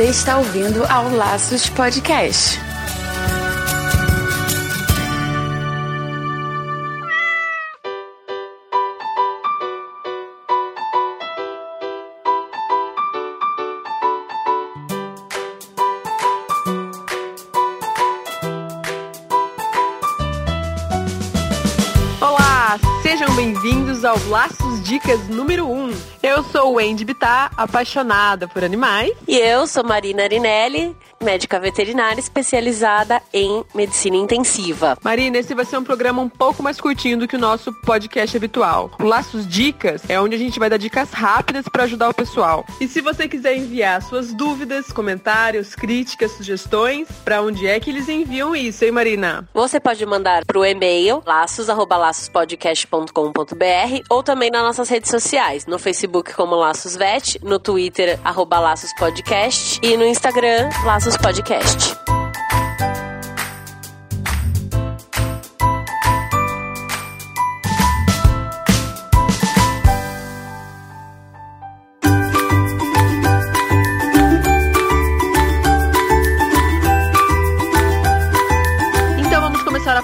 Você está ouvindo ao Laços Podcast. Olá, sejam bem-vindos ao Laços Dicas número 1. Eu sou Wendy Bittar, apaixonada por animais. E eu sou Marina Arinelli, médica veterinária especializada em medicina intensiva. Marina, esse vai ser um programa um pouco mais curtinho do que o nosso podcast habitual. O Laços Dicas é onde a gente vai dar dicas rápidas para ajudar o pessoal. E se você quiser enviar suas dúvidas, comentários, críticas, sugestões, para onde é que eles enviam isso, hein, Marina? Você pode mandar para o e-mail laços@laçospodcast.com.br ou também nas nossas redes sociais, no Facebook como Laços Vet, no Twitter arroba Laços Podcast e no Instagram Laços Podcast.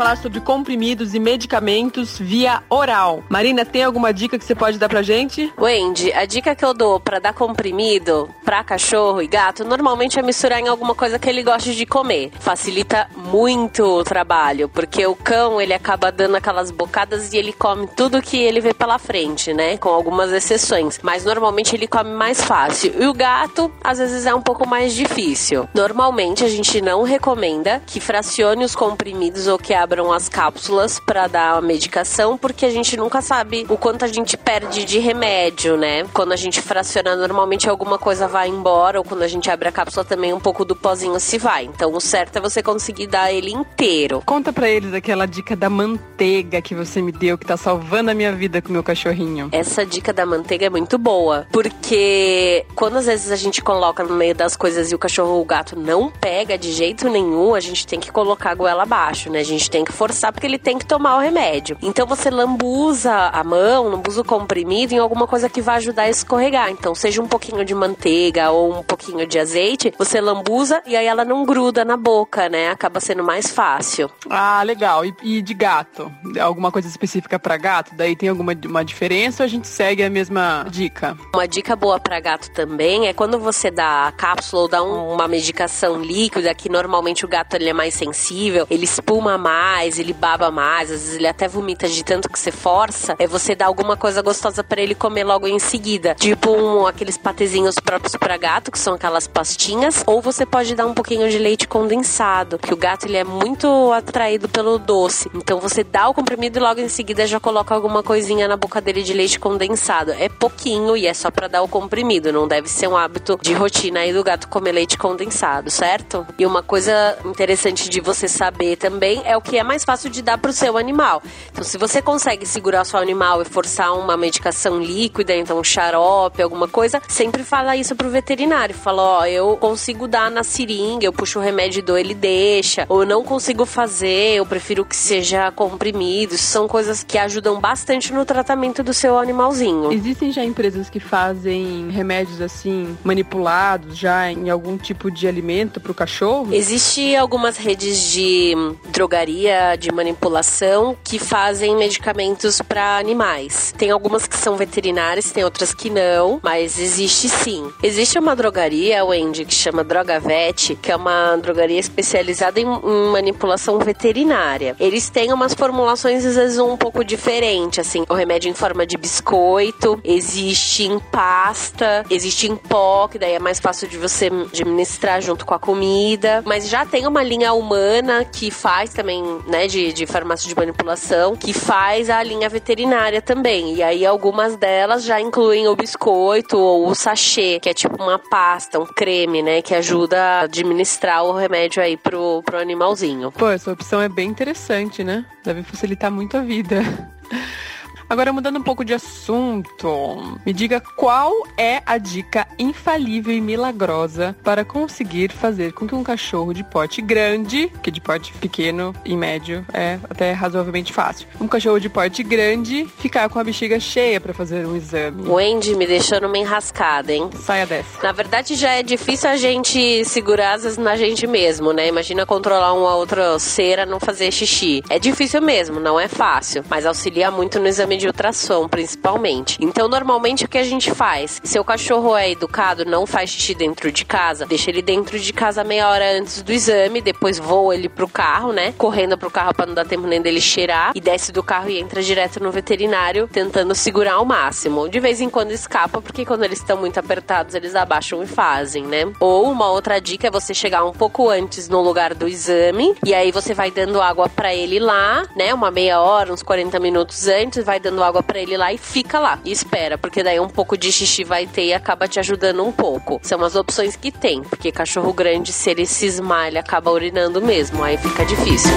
Falar sobre comprimidos e medicamentos via oral. Marina, tem alguma dica que você pode dar pra gente? Wendy, a dica que eu dou para dar comprimido para cachorro e gato normalmente é misturar em alguma coisa que ele goste de comer. Facilita muito o trabalho, porque o cão ele acaba dando aquelas bocadas e ele come tudo que ele vê pela frente, né? Com algumas exceções. Mas normalmente ele come mais fácil. E o gato, às vezes, é um pouco mais difícil. Normalmente a gente não recomenda que fracione os comprimidos ou que abram as cápsulas para dar a medicação, porque a gente nunca sabe o quanto a gente perde de remédio, né? Quando a gente fraciona, normalmente alguma coisa vai embora, ou quando a gente abre a cápsula também um pouco do pozinho se vai. Então o certo é você conseguir dar ele inteiro. Conta pra eles aquela dica da manteiga que você me deu, que tá salvando a minha vida com o meu cachorrinho. Essa dica da manteiga é muito boa, porque quando às vezes a gente coloca no meio das coisas e o cachorro ou o gato não pega de jeito nenhum, a gente tem que colocar a goela abaixo, né? A gente tem que forçar porque ele tem que tomar o remédio. Então você lambuza a mão, lambuza o comprimido em alguma coisa que vai ajudar a escorregar. Então, seja um pouquinho de manteiga ou um pouquinho de azeite, você lambuza e aí ela não gruda na boca, né? Acaba sendo mais fácil. Ah, legal. E, e de gato? Alguma coisa específica pra gato? Daí tem alguma uma diferença ou a gente segue a mesma dica? Uma dica boa para gato também é quando você dá a cápsula ou dá um- uma medicação líquida, que normalmente o gato ele é mais sensível, ele espuma mais, ele baba mais, às vezes ele até vomita de tanto que você força, é você dar alguma coisa gostosa para ele comer logo em seguida. Tipo um, aqueles patezinhos próprios para gato, que são aquelas pastinhas, ou você pode dar um pouquinho de leite condensado, que o gato ele é muito atraído pelo doce. Então você dá o comprimido e logo em seguida já coloca alguma coisinha na boca dele de leite condensado. É pouquinho e é só para dar o comprimido, não deve ser um hábito de rotina aí do gato comer leite condensado, certo? E uma coisa interessante de você saber também é o que é mais fácil de dar pro seu animal. Então se você consegue segurar o seu animal e forçar uma medicação líquida, então um xarope, alguma coisa, sempre fala isso pro veterinário. Fala, ó, eu consigo dar na seringa, eu puxo o remédio e dou, ele deixa. Ou eu não consigo fazer, eu prefiro que seja comprimido. Isso são coisas que ajudam bastante no tratamento do seu animalzinho. Existem já empresas que fazem remédios assim, manipulados já em algum tipo de alimento pro cachorro? Existe algumas redes de drogaria, de manipulação que fazem medicamentos para animais. Tem algumas que são veterinárias, tem outras que não, mas existe sim. Existe uma drogaria, Wendy, que chama Droga Vet, que é uma drogaria especializada em, em manipulação veterinária. Eles têm umas formulações às vezes um pouco diferentes, assim, o remédio em forma de biscoito, existe em pasta, existe em pó, que daí é mais fácil de você administrar junto com a comida, mas já tem uma linha humana que faz também, né, de, de farmácia de manipulação, que faz a linha veterinária também. E aí algumas delas já incluem o biscoito ou o sachê, que é tipo uma pasta, um creme, né, que ajuda a administrar o remédio aí pro, pro animalzinho. Pô, essa opção é bem interessante, né? Deve facilitar muito a vida. Agora, mudando um pouco de assunto, me diga qual é a dica infalível e milagrosa para conseguir fazer com que um cachorro de porte grande, que de porte pequeno e médio é até razoavelmente fácil, um cachorro de porte grande ficar com a bexiga cheia para fazer um exame. O Andy me deixou numa enrascada, hein? Saia dessa. Na verdade, já é difícil a gente segurar asas na gente mesmo, né? Imagina controlar uma outra cera não fazer xixi. É difícil mesmo, não é fácil, mas auxilia muito no exame de ultrassom, principalmente. Então, normalmente o que a gente faz? Se o cachorro é educado, não faz xixi dentro de casa, deixa ele dentro de casa meia hora antes do exame, depois voa ele pro carro, né? Correndo pro carro para não dar tempo nem dele cheirar e desce do carro e entra direto no veterinário, tentando segurar ao máximo. De vez em quando escapa, porque quando eles estão muito apertados, eles abaixam e fazem, né? Ou uma outra dica é você chegar um pouco antes no lugar do exame e aí você vai dando água para ele lá, né? Uma meia hora, uns 40 minutos antes, vai dando água para ele lá e fica lá e espera, porque daí um pouco de xixi vai ter e acaba te ajudando um pouco. São as opções que tem, porque cachorro grande, se ele cismar, ele acaba urinando mesmo, aí fica difícil.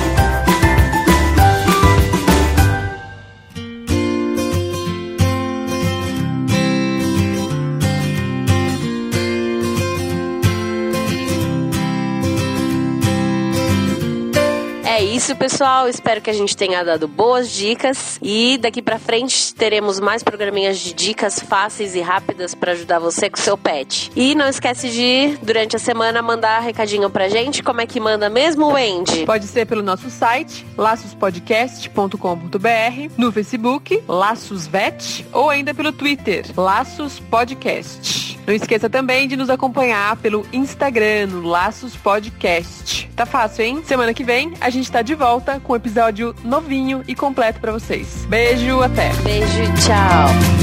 É isso, pessoal. Espero que a gente tenha dado boas dicas e daqui para frente teremos mais programinhas de dicas fáceis e rápidas para ajudar você com seu pet. E não esquece de durante a semana mandar recadinho pra gente. Como é que manda mesmo, Wendy? Pode ser pelo nosso site, laçospodcast.com.br, no Facebook, Laços Vet, ou ainda pelo Twitter, Laços Podcast. Não esqueça também de nos acompanhar pelo Instagram, no Laços Podcast. Tá fácil, hein? Semana que vem a gente tá de volta com um episódio novinho e completo para vocês. Beijo, até. Beijo, tchau.